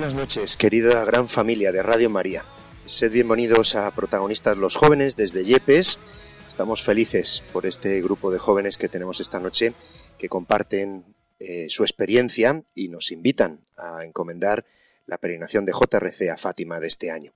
Buenas noches, querida gran familia de Radio María. Sed bienvenidos a Protagonistas los Jóvenes desde Yepes. Estamos felices por este grupo de jóvenes que tenemos esta noche que comparten eh, su experiencia y nos invitan a encomendar la peregrinación de JRC a Fátima de este año.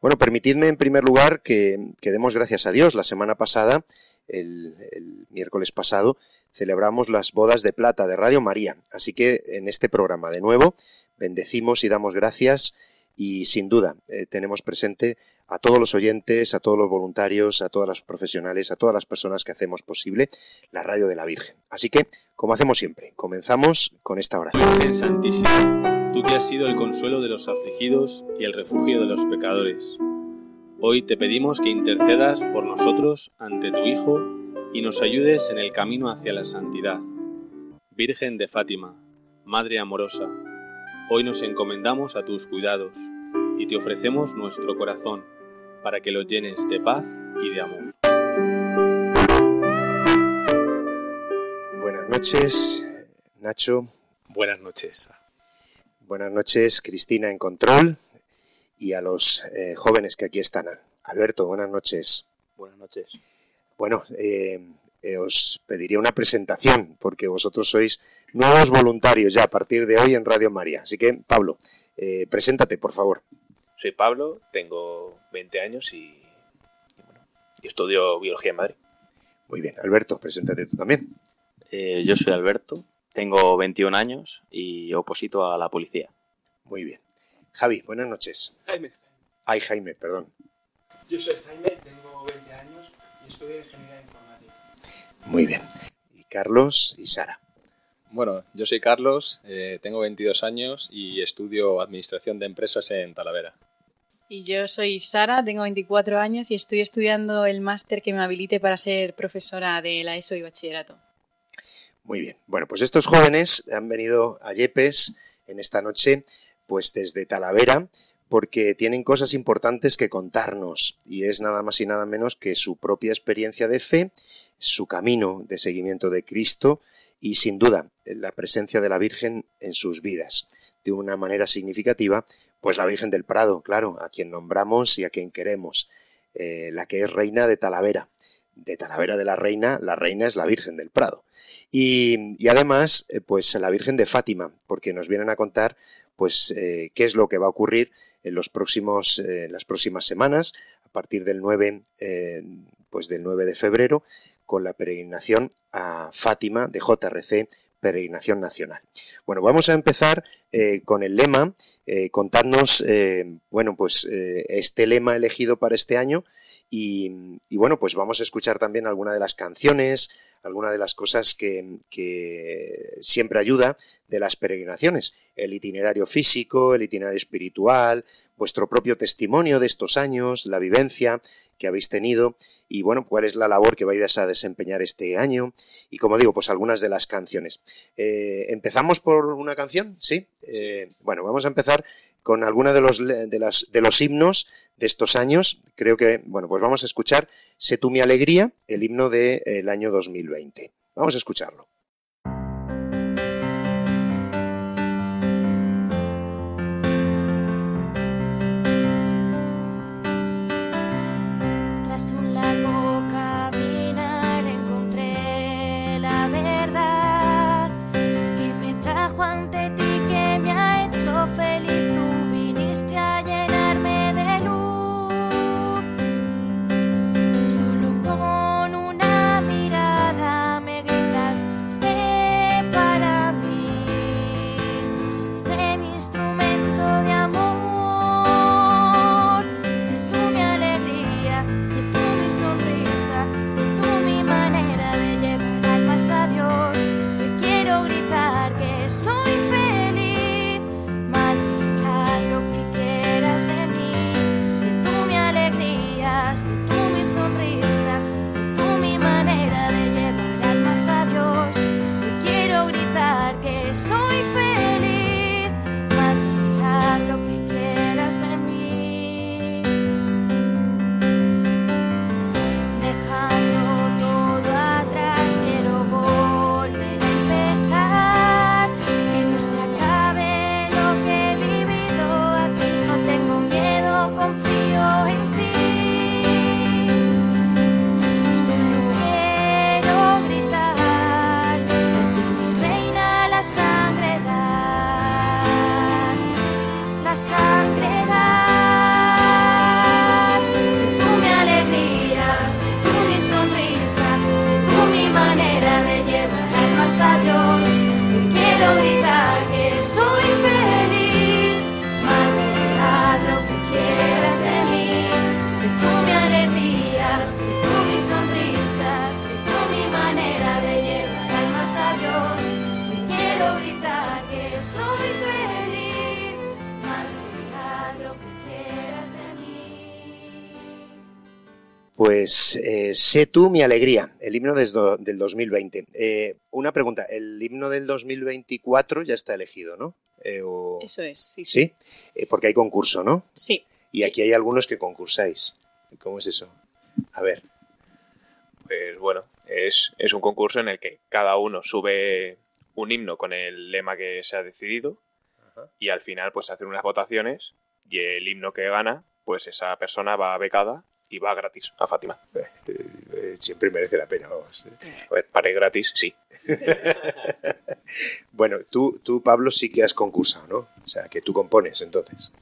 Bueno, permitidme en primer lugar que, demos gracias a Dios. La semana pasada, el, el miércoles pasado, celebramos las bodas de plata de Radio María. Así que en este programa de nuevo bendecimos y damos gracias y sin duda eh, tenemos presente a todos los oyentes, a todos los voluntarios, a todas las profesionales, a todas las personas que hacemos posible la radio de la Virgen. Así que, como hacemos siempre, comenzamos con esta oración. Virgen Santísima, tú que has sido el consuelo de los afligidos y el refugio de los pecadores, hoy te pedimos que intercedas por nosotros ante tu Hijo y nos ayudes en el camino hacia la santidad. Virgen de Fátima, Madre amorosa, Hoy nos encomendamos a tus cuidados y te ofrecemos nuestro corazón para que lo llenes de paz y de amor. Buenas noches, Nacho. Buenas noches. Buenas noches, Cristina en control y a los eh, jóvenes que aquí están. Alberto, buenas noches. Buenas noches. Bueno, eh, eh, os pediría una presentación porque vosotros sois nuevos voluntarios ya a partir de hoy en Radio María. Así que, Pablo, eh, preséntate, por favor. Soy Pablo, tengo 20 años y, estudio biología en Madrid. Muy bien, Alberto, preséntate tú también. Eh, yo soy Alberto, tengo 21 años y oposito a la policía. Muy bien. Javi, buenas noches. Jaime. Ay, Jaime, perdón. Yo soy Jaime, tengo 20 años y estudio ingeniería informática. Muy bien. Y Carlos y Sara. Bueno, yo soy Carlos, eh, tengo 22 años y estudio Administración de Empresas en Talavera. Y yo soy Sara, tengo 24 años y estoy estudiando el máster que me habilite para ser profesora de la ESO y bachillerato. Muy bien. Bueno, pues estos jóvenes han venido a Yepes en esta noche, pues desde Talavera, porque tienen cosas importantes que contarnos y es nada más y nada menos que su propia experiencia de fe, su camino de seguimiento de Cristo y sin duda la presencia de la Virgen en sus vidas. De una manera significativa, pues la Virgen del Prado, claro, a quien nombramos y a quien queremos, eh, la que es reina de Talavera. De Talavera de la Reina, la reina es la Virgen del Prado. Y, además, eh, pues la Virgen de Fátima, porque nos vienen a contar, pues, eh, qué es lo que va a ocurrir en los próximos, las próximas semanas, a partir del 9, pues del 9 de febrero, con la peregrinación a Fátima de JRC, peregrinación nacional. Bueno, vamos a empezar eh, con el lema, eh, contarnos, eh, bueno, pues este lema elegido para este año y, bueno, pues vamos a escuchar también alguna de las canciones, alguna de las cosas que, que siempre ayuda de las peregrinaciones, el itinerario físico, el itinerario espiritual, vuestro propio testimonio de estos años, la vivencia que habéis tenido y bueno, cuál es la labor que vais a desempeñar este año y como digo, pues algunas de las canciones. Eh, ¿Empezamos por una canción? Sí. Eh, bueno, vamos a empezar con alguna de los, de, las, de los himnos de estos años. Creo que, bueno, pues vamos a escuchar Sé mi alegría, el himno del año 2020. Vamos a escucharlo. Pues eh, sé tú mi alegría, el himno del 2020. Eh, una pregunta, el himno del 2024 ya está elegido, ¿no? Eh, o- Eso es, sí. ¿Sí? Eh, porque hay concurso, ¿no? Sí. Y aquí hay algunos que concursáis. ¿Cómo es eso? A ver. Pues bueno, es, es un concurso en el que cada uno sube un himno con el lema que se ha decidido y al final pues hacen unas votaciones y el himno que gana, pues esa persona va becada y va gratis a Fátima. Eh, siempre merece la pena, vamos. Pues para ir gratis, sí. Bueno, tú, tú, Pablo, sí que has concursado, ¿no? O sea, que tú compones, entonces.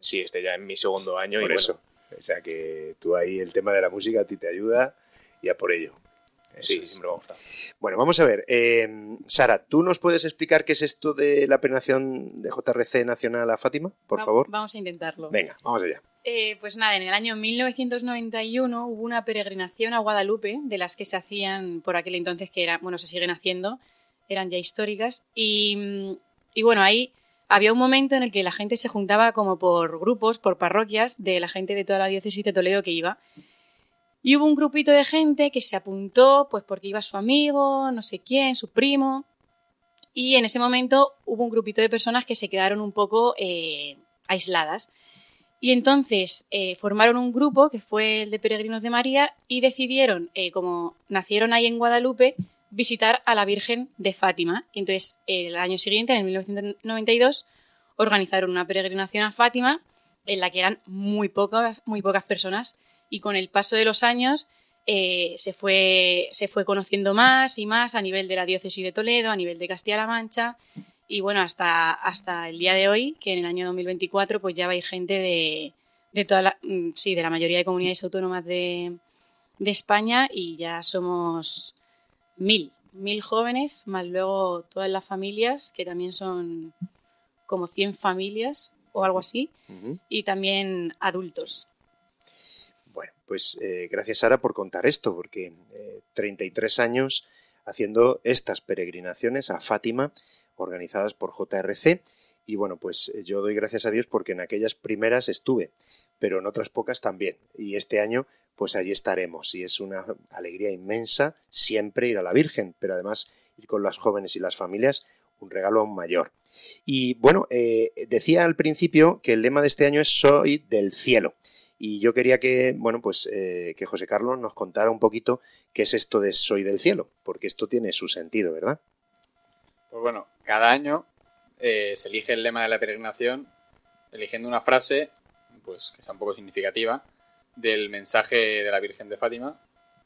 Sí, este ya en mi segundo año Por y eso. bueno, O sea, que tú ahí el tema de la música a ti te ayuda y a por ello. Eso sí, es. siempre me ha gustado. Bueno, vamos a ver. eh, Sara, ¿tú nos puedes explicar qué es esto de la peregrinación de JRC Nacional a Fátima, por Va- favor? Vamos a intentarlo. Venga, vamos allá. Eh, pues nada, en el año 1991 hubo una peregrinación a Guadalupe, de las que se hacían por aquel entonces, que era, bueno, se siguen haciendo, eran ya históricas. Y, bueno, ahí había un momento en el que la gente se juntaba como por grupos, por parroquias, de la gente de toda la diócesis de Toledo que iba. Y hubo un grupito de gente que se apuntó, pues porque iba su amigo, no sé quién, su primo. Y en ese momento hubo un grupito de personas que se quedaron un poco eh, aisladas. Y entonces eh, formaron un grupo que fue el de Peregrinos de María y decidieron, eh, como nacieron ahí en Guadalupe, visitar a la Virgen de Fátima. Y entonces el año siguiente, en el 1992, organizaron una peregrinación a Fátima en la que eran muy pocas, muy pocas personas y con el paso de los años eh, se, fue, se fue conociendo más y más a nivel de la diócesis de Toledo, a nivel de Castilla-La Mancha y bueno, hasta, hasta el día de hoy, que en el año 2024 pues ya va a ir gente de, de toda la, mm, sí, de la mayoría de comunidades autónomas de, de España y ya somos mil, mil jóvenes, más luego todas las familias, que también son como 100 familias o algo así, y también adultos. Bueno, pues eh, gracias Sara por contar esto, porque eh, 33 años haciendo estas peregrinaciones a Fátima, organizadas por JRC, y bueno, pues eh, yo doy gracias a Dios porque en aquellas primeras estuve, pero en otras pocas también, y este año pues allí estaremos, y es una alegría inmensa siempre ir a la Virgen, pero además ir con las jóvenes y las familias, un regalo aún mayor. Y bueno, eh, decía al principio que el lema de este año es Soy del cielo. Y yo quería que, bueno, pues eh, que José Carlos nos contara un poquito qué es esto de Soy del cielo, porque esto tiene su sentido, ¿verdad? Pues bueno, cada año eh, se elige el lema de la peregrinación eligiendo una frase, pues que sea un poco significativa, del mensaje de la Virgen de Fátima.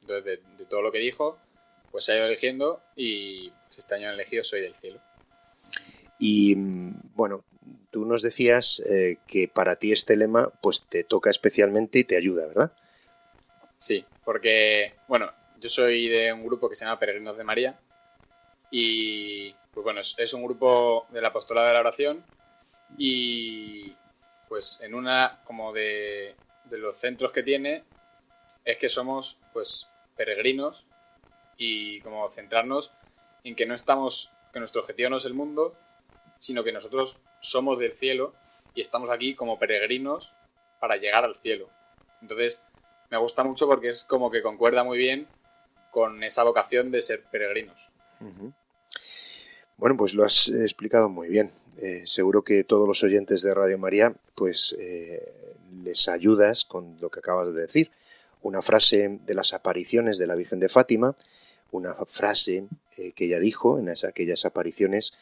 Entonces, de, de todo lo que dijo, pues se ha ido eligiendo y pues, este año han elegido Soy del cielo. Y mm, bueno, tú nos decías eh, que para ti este lema pues te toca especialmente y te ayuda, ¿verdad? Sí, porque, bueno, yo soy de un grupo que se llama Peregrinos de María y, pues bueno, es, un grupo del apostolado de la oración y, pues en una, como de, de los centros que tiene, es que somos, pues, peregrinos y como centrarnos en que no estamos, que nuestro objetivo no es el mundo, sino que nosotros somos del cielo y estamos aquí como peregrinos para llegar al cielo. Entonces, me gusta mucho porque es como que concuerda muy bien con esa vocación de ser peregrinos. Bueno, pues lo has explicado muy bien. Eh, seguro que todos los oyentes de Radio María, pues eh, les ayudas con lo que acabas de decir. Una frase de las apariciones de la Virgen de Fátima, una frase eh, que ella dijo en esa- aquellas apariciones,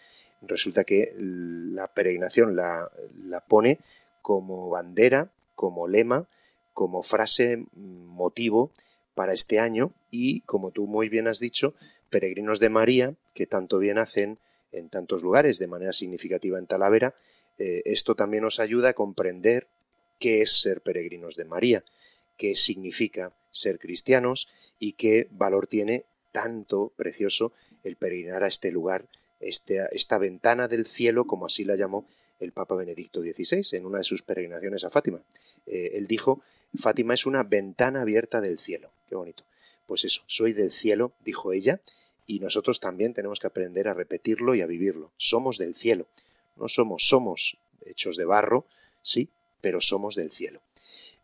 resulta que la peregrinación la, la pone como bandera, como lema, como frase, mm, motivo para este año y, como tú muy bien has dicho, peregrinos de María, que tanto bien hacen en tantos lugares, de manera significativa en Talavera, eh, esto también nos ayuda a comprender qué es ser peregrinos de María, qué significa ser cristianos y qué valor tiene tanto precioso el peregrinar a este lugar, este- esta ventana del cielo, como así la llamó el Papa Benedicto XVI en una de sus peregrinaciones a Fátima. Eh, él dijo, Fátima es una ventana abierta del cielo. Qué bonito. Pues eso, soy del cielo, dijo ella, y nosotros también tenemos que aprender a repetirlo y a vivirlo. Somos del cielo. No somos, somos hechos de barro, sí, pero somos del cielo.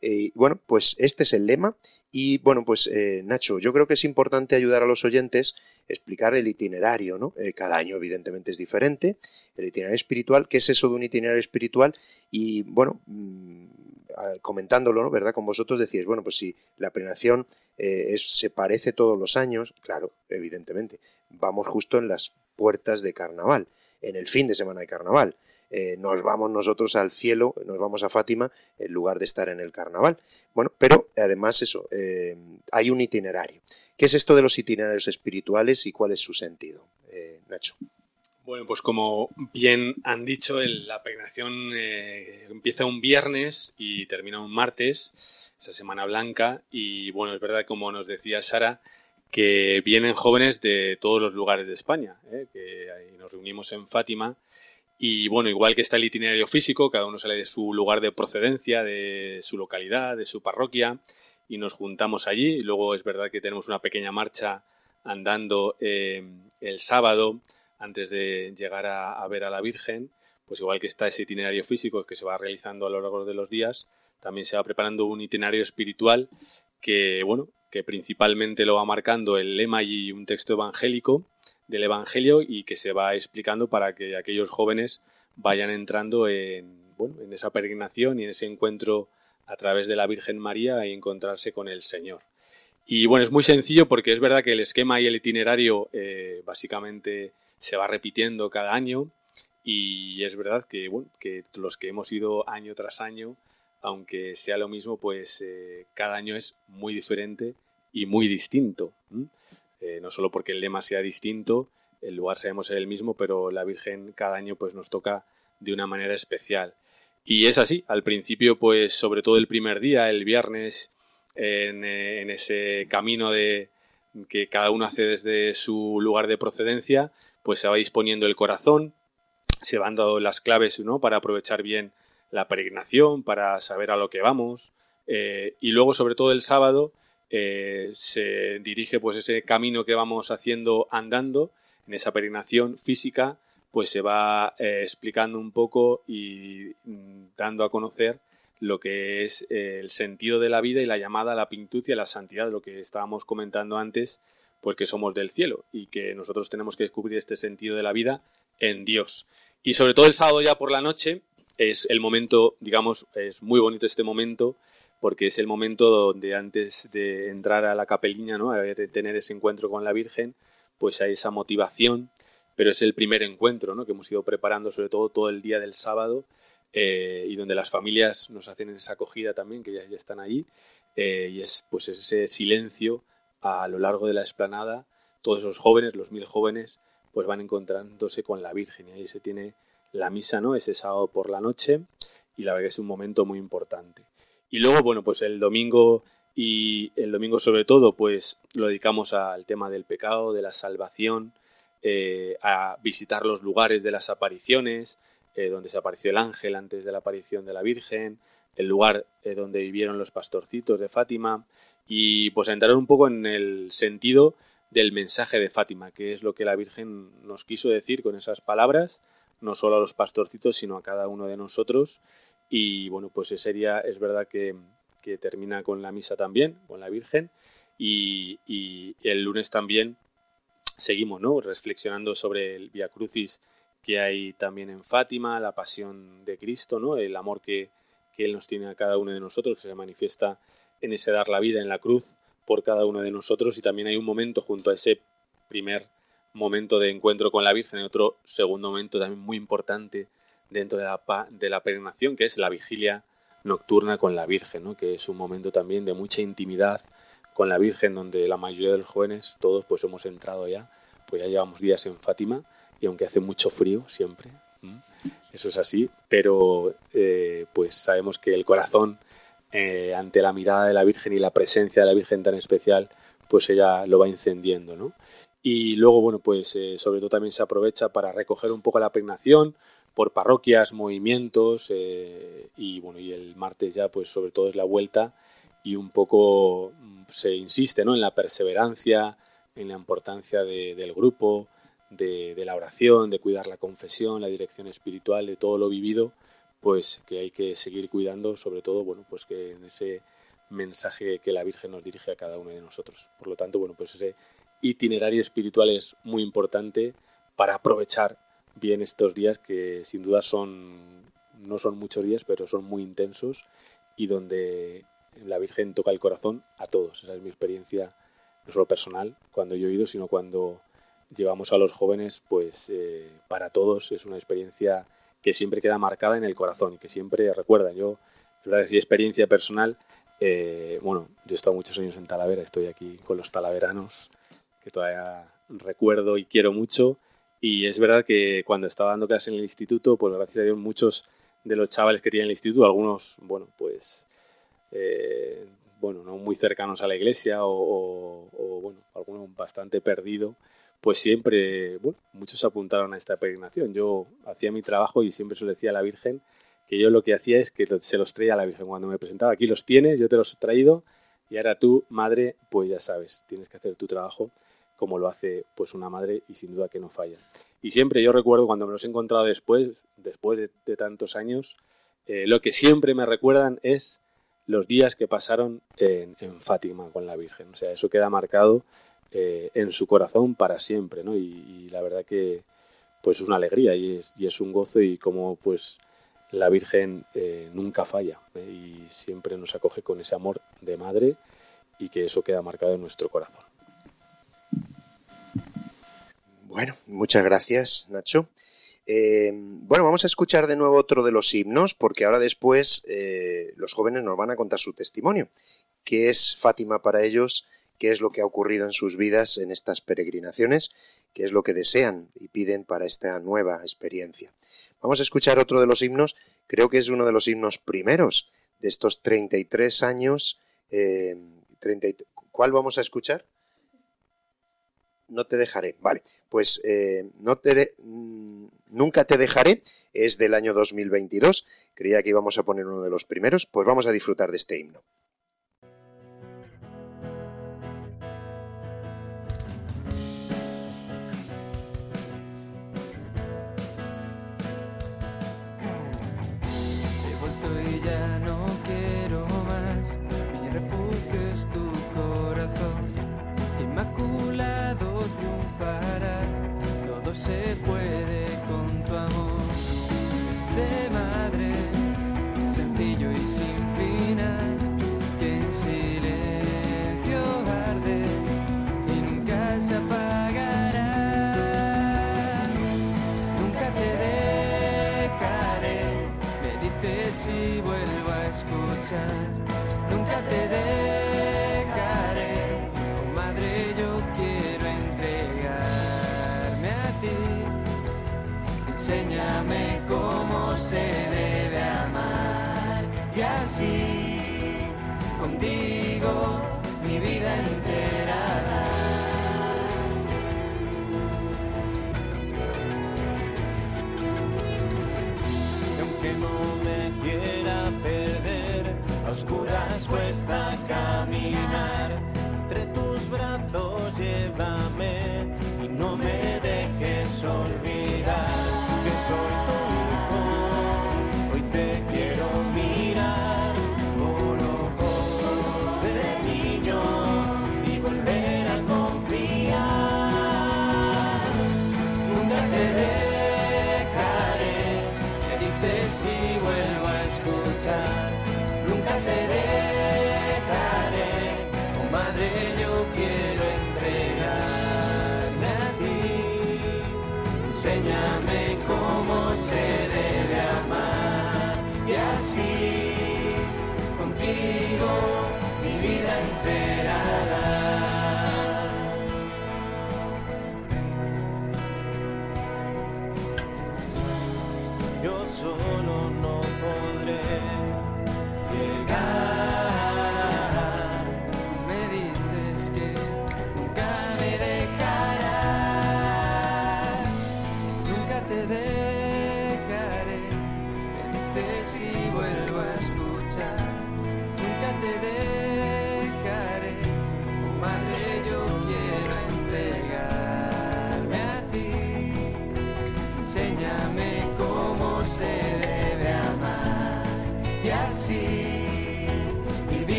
Eh, bueno, pues este es el lema Y bueno, pues eh, Nacho, yo creo que es importante ayudar a los oyentes explicar el itinerario, ¿no? Eh, cada año evidentemente es diferente, el itinerario espiritual, ¿qué es eso de un itinerario espiritual? Y bueno, mm, comentándolo, ¿no? ¿verdad? Con vosotros decíais, bueno, pues si la peregrinación eh, se parece todos los años, claro, evidentemente, vamos justo en las puertas de carnaval, en el fin de semana de carnaval. Eh, nos vamos nosotros al cielo, nos vamos a Fátima en lugar de estar en el carnaval. Bueno, pero además eso, eh, hay un itinerario. ¿Qué es esto de los itinerarios espirituales y cuál es su sentido? Eh, Nacho. Bueno, pues como bien han dicho, la peregrinación empieza un viernes y termina un martes, esa Semana Blanca, y bueno, es verdad, como nos decía Sara, que vienen jóvenes de todos los lugares de España, que nos reunimos en Fátima y bueno, igual que está el itinerario físico, cada uno sale de su lugar de procedencia, de su localidad, de su parroquia, y nos juntamos allí. Luego es verdad que tenemos una pequeña marcha andando eh, el sábado antes de llegar a, ver a la Virgen. Pues igual que está ese itinerario físico que se va realizando a lo largo de los días, también se va preparando un itinerario espiritual que, bueno, que principalmente lo va marcando el lema y un texto evangélico del Evangelio y que se va explicando para que aquellos jóvenes vayan entrando en, bueno, en esa peregrinación y en ese encuentro a través de la Virgen María y encontrarse con el Señor. Y bueno, es muy sencillo porque es verdad que el esquema y el itinerario eh, básicamente se va repitiendo cada año y es verdad que, bueno, que los que hemos ido año tras año, aunque sea lo mismo, pues eh, cada año es muy diferente y muy distinto. Eh, no solo porque el lema sea distinto, el lugar sabemos ser el mismo, pero la Virgen cada año pues nos toca de una manera especial. Y es así, al principio pues sobre todo el primer día, el viernes, en, eh, ese camino de que cada uno hace desde su lugar de procedencia, pues se va disponiendo el corazón, se van dando las claves ¿no? para aprovechar bien la peregrinación, para saber a lo que vamos. Eh, y luego, sobre todo el sábado, eh, se dirige pues ese camino que vamos haciendo andando en esa peregrinación física pues se va eh, explicando un poco y mm, dando a conocer lo que es eh, el sentido de la vida y la llamada a la pintud y a la santidad, lo que estábamos comentando antes, pues que somos del cielo y que nosotros tenemos que descubrir este sentido de la vida en Dios. Y sobre todo el sábado ya por la noche es el momento, digamos, es muy bonito este momento porque es el momento donde antes de entrar a la capeliña, ¿no? a tener ese encuentro con la Virgen, pues hay esa motivación, pero es el primer encuentro ¿no? que hemos ido preparando sobre todo todo el día del sábado eh, y donde las familias nos hacen esa acogida también, que ya, están allí, eh, y es pues ese silencio a lo largo de la explanada, todos esos jóvenes, los mil jóvenes, pues van encontrándose con la Virgen y ahí se tiene la misa, ¿no? Ese sábado por la noche y la verdad que es un momento muy importante. Y luego, bueno, pues el domingo y el domingo sobre todo, pues lo dedicamos al tema del pecado, de la salvación, eh, a visitar los lugares de las apariciones, eh, donde se apareció el ángel antes de la aparición de la Virgen, el lugar eh, donde vivieron los pastorcitos de Fátima, y pues a entrar un poco en el sentido del mensaje de Fátima, que es lo que la Virgen nos quiso decir con esas palabras, no solo a los pastorcitos, sino a cada uno de nosotros, y bueno, pues ese día es verdad que, termina con la misa también, con la Virgen. Y, el lunes también seguimos, ¿no? Reflexionando sobre el Via Crucis que hay también en Fátima, la pasión de Cristo, ¿no? El amor que, que Él nos tiene a cada uno de nosotros, que se manifiesta en ese dar la vida en la cruz por cada uno de nosotros. Y también hay un momento junto a ese primer momento de encuentro con la Virgen, y otro segundo momento también muy importante dentro de la, de la peregrinación, que es la vigilia nocturna con la Virgen, ¿no? que es un momento también de mucha intimidad con la Virgen, donde la mayoría de los jóvenes, todos pues hemos entrado ya, pues ya llevamos días en Fátima, y aunque hace mucho frío siempre, eso es así, pero eh, pues sabemos que el corazón eh, ante la mirada de la Virgen y la presencia de la Virgen tan especial, pues ella lo va encendiendo, ¿no? Y luego, bueno, pues eh, sobre todo también se aprovecha para recoger un poco la peregrinación, por parroquias, movimientos eh, y bueno, y el martes ya pues sobre todo es la vuelta y un poco mm, se insiste ¿no? en la perseverancia, en la importancia del grupo, de, la oración, de cuidar la confesión, la dirección espiritual, de todo lo vivido, pues que hay que seguir cuidando, sobre todo, bueno, pues que en ese mensaje que la Virgen nos dirige a cada uno de nosotros. Por lo tanto, bueno, pues ese itinerario espiritual es muy importante para aprovechar bien estos días que sin duda son no son muchos días, pero son muy intensos y donde la Virgen toca el corazón a todos. Esa es mi experiencia, no solo personal, cuando yo he ido, sino cuando llevamos a los jóvenes, pues eh, para todos es una experiencia que siempre queda marcada en el corazón y que siempre recuerda. Yo, es experiencia personal. Eh, bueno, yo he estado muchos años en Talavera, estoy aquí con los talaveranos, que todavía recuerdo y quiero mucho. Y es verdad que cuando estaba dando clases en el instituto, pues gracias a Dios muchos de los chavales que tienen el instituto, algunos, bueno, pues, eh, bueno, no muy cercanos a la iglesia o, bueno, algunos bastante perdido, pues siempre, bueno, muchos apuntaron a esta peregrinación. Yo hacía mi trabajo y siempre se lo decía a la Virgen que yo lo que hacía es que se los traía a la Virgen cuando me presentaba. Aquí los tienes, yo te los he traído y ahora tú, madre, pues ya sabes, tienes que hacer tu trabajo como lo hace pues una madre y sin duda que no falla. Y siempre yo recuerdo cuando me los he encontrado después, después de, tantos años, eh, lo que siempre me recuerdan es los días que pasaron en, Fátima con la Virgen. O sea, eso queda marcado eh, en su corazón para siempre, ¿no? Y, la verdad que pues es una alegría y es, y es un gozo y como pues la Virgen eh, nunca falla y siempre nos acoge con ese amor de madre y que eso queda marcado en nuestro corazón. Bueno, muchas gracias, Nacho. Eh, bueno, vamos a escuchar de nuevo otro de los himnos, porque ahora después eh, los jóvenes nos van a contar su testimonio. ¿Qué es Fátima para ellos? ¿Qué es lo que ha ocurrido en sus vidas en estas peregrinaciones? ¿Qué es lo que desean y piden para esta nueva experiencia? Vamos a escuchar otro de los himnos, creo que es uno de los himnos primeros de estos 33 años. Eh, ¿Cuál vamos a escuchar? No te dejaré. Vale, pues eh, no te mm, Nunca te dejaré es del año 2022. Creía que íbamos a poner uno de los primeros. Pues vamos a disfrutar de este himno. Nunca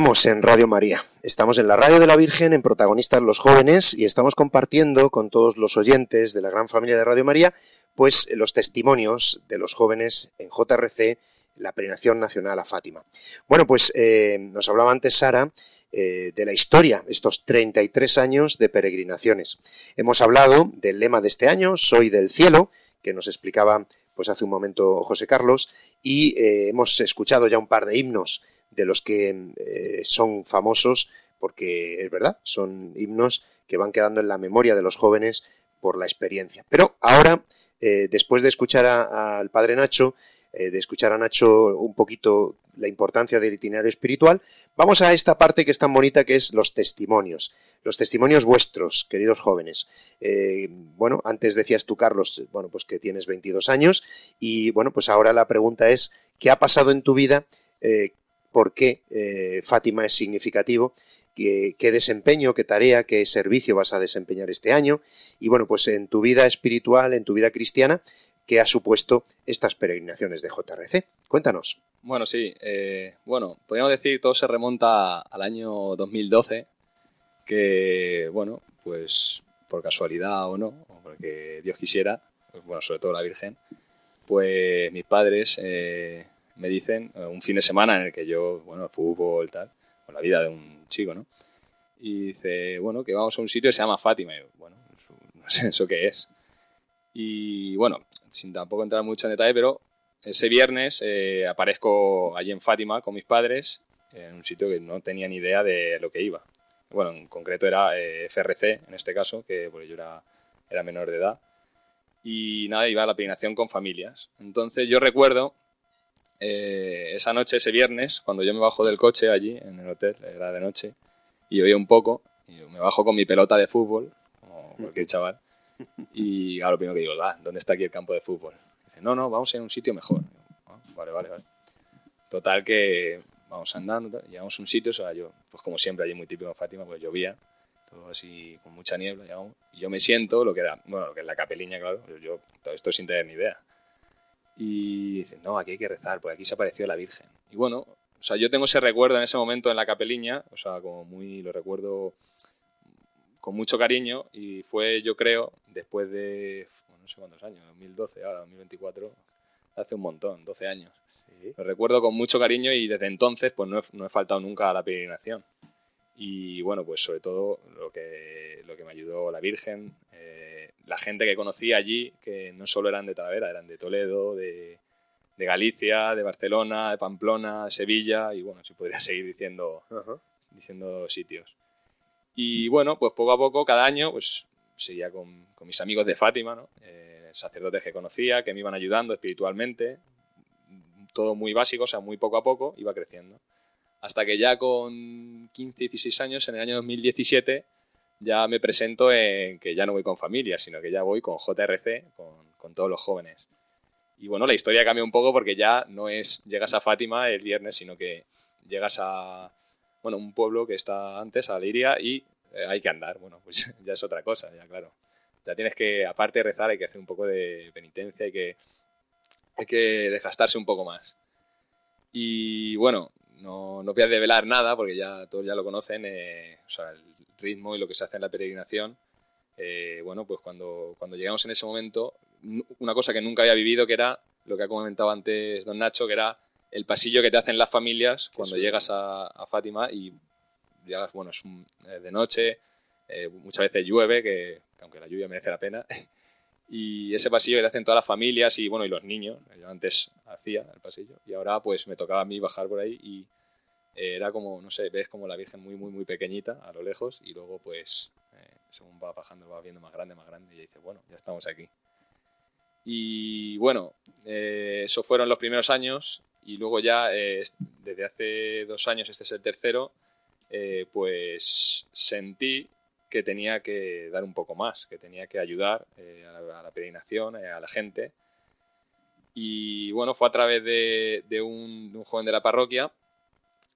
Estamos en Radio María, estamos en la Radio de la Virgen, en Protagonistas los Jóvenes, y estamos compartiendo con todos los oyentes de la gran familia de Radio María, pues los testimonios de los jóvenes en JRC, la peregrinación nacional a Fátima. Bueno, pues eh, nos hablaba antes Sara eh, de la historia, estos 33 años de peregrinaciones. Hemos hablado del lema de este año, Soy del cielo, que nos explicaba pues hace un momento José Carlos, y eh, hemos escuchado ya un par de himnos de los que eh, son famosos, porque es verdad, son himnos que van quedando en la memoria de los jóvenes por la experiencia. Pero ahora, eh, después de escuchar al padre Nacho, eh, de escuchar a Nacho un poquito la importancia del itinerario espiritual, vamos a esta parte que es tan bonita que es los testimonios. Los testimonios vuestros, queridos jóvenes. bueno, antes decías tú, Carlos, bueno, pues que tienes 22 años y bueno, pues ahora la pregunta es, ¿qué ha pasado en tu vida por qué eh, Fátima es significativo, qué, desempeño, qué tarea, qué servicio vas a desempeñar este año y bueno, pues en tu vida espiritual, en tu vida cristiana, qué ha supuesto estas peregrinaciones de JRC. Cuéntanos. Bueno, sí, eh, bueno, podríamos decir todo se remonta al año 2012, que bueno, pues por casualidad o no, o porque Dios quisiera, pues, bueno, sobre todo la Virgen, pues mis padres eh, me dicen, eh, un fin de semana en el que yo, bueno, fútbol, tal, con la vida de un chico, ¿no? Y dice, bueno, que vamos a un sitio que se llama Fátima. Y yo, bueno, no sé eso qué es. Y bueno, sin tampoco entrar mucho en detalle, pero ese viernes eh, aparezco allí en Fátima con mis padres, en un sitio que no tenía ni idea de lo que iba. Bueno, en concreto era eh, FRC, en este caso, que porque yo era, era menor de edad. Y nada, iba a la peregrinación con familias. Entonces yo recuerdo eh, esa noche, ese viernes, cuando yo me bajo del coche allí en el hotel, era de noche, y llovía un poco, y yo me bajo con mi pelota de fútbol, como cualquier chaval, y a lo primero que digo, va, ¿dónde está aquí el campo de fútbol? dice, no, no, vamos a ir a un sitio mejor. Ah, vale, vale, vale. Total que vamos andando, llegamos a un sitio, o sea, yo, pues como siempre, allí muy típico en Fátima, pues llovía, todo así con mucha niebla, y yo me siento, lo que era, bueno, lo que es la capeliña, claro, yo, yo todo esto sin tener ni idea y dicen, no, aquí hay que rezar, porque aquí se apareció la Virgen. Y bueno, o sea, yo tengo ese recuerdo en ese momento en la capeliña, o sea, como muy, lo recuerdo con mucho cariño y fue, yo creo, después de, no sé cuántos años, 2012, ahora 2024, hace un montón, 12 años. Lo recuerdo con mucho cariño y desde entonces pues no he, no he faltado nunca a la peregrinación. Y bueno, pues sobre todo lo que, lo que me ayudó la Virgen, eh, la gente que conocí allí, que no solo eran de Talavera, eran de Toledo, de, de Galicia, de Barcelona, de Pamplona, Sevilla, y bueno, si podría seguir diciendo, diciendo sitios. Y bueno, pues poco a poco, cada año, pues seguía con, con mis amigos de Fátima, ¿no? Eh, sacerdotes que conocía, que me iban ayudando espiritualmente, todo muy básico, o sea, muy poco a poco, iba creciendo hasta que ya con 15, 16 años, en el año 2017, ya me presento en que ya no voy con familia, sino que ya voy con JRC, con, con todos los jóvenes. Y bueno, la historia cambia un poco porque ya no es llegas a Fátima el viernes, sino que llegas a bueno, un pueblo que está antes, a Liria, y eh, hay que andar. Bueno, pues ya es otra cosa, ya claro. Ya tienes que, aparte de rezar, hay que hacer un poco de penitencia, hay que, hay que desgastarse un poco más. Y bueno, no, no voy a develar nada porque ya todos ya lo conocen, eh, o sea, el ritmo y lo que se hace en la peregrinación. Eh, bueno, pues cuando, cuando llegamos en ese momento, una cosa que nunca había vivido, que era lo que ha comentado antes don Nacho, que era el pasillo que te hacen las familias cuando llegas a, Fátima y llegas, bueno, es eh, de noche, muchas veces llueve, que aunque la lluvia merece la pena, y ese pasillo que te hacen todas las familias y bueno y los niños yo antes hacía el pasillo y ahora pues me tocaba a mí bajar por ahí y eh, era como no sé ves como la virgen muy muy muy pequeñita a lo lejos y luego pues eh, según va bajando va viendo más grande más grande y dice bueno ya estamos aquí y bueno eh, eso fueron los primeros años y luego ya desde hace dos años este es el tercero pues sentí que tenía que dar un poco más, que tenía que ayudar eh, a, la, peregrinación, eh, a la gente. Y bueno, fue a través de, un, joven de la parroquia,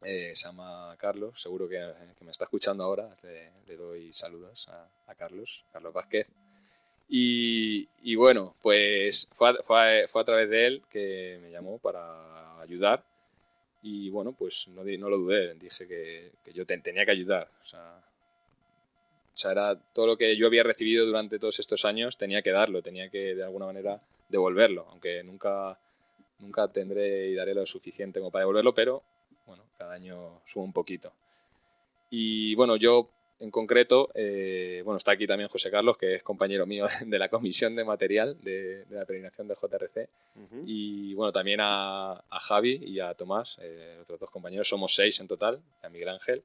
eh, se llama Carlos, seguro que, me está escuchando ahora, le, doy saludos a, Carlos, Carlos Vázquez. Y, bueno, pues fue a, fue a través de él que me llamó para ayudar Y bueno, pues no, no lo dudé, dije que, que yo te- tenía que ayudar. O sea, o sea, era todo lo que yo había recibido durante todos estos años, tenía que darlo, tenía que de alguna manera devolverlo, aunque nunca, nunca tendré y daré lo suficiente como para devolverlo, pero bueno, cada año subo un poquito. Y bueno, yo en concreto, eh, bueno, está aquí también José Carlos, que es compañero mío de la comisión de material de, de la peregrinación de JRC. Y bueno, también a, a Javi y a Tomás, eh, otros dos compañeros, somos seis en total, a Miguel Ángel,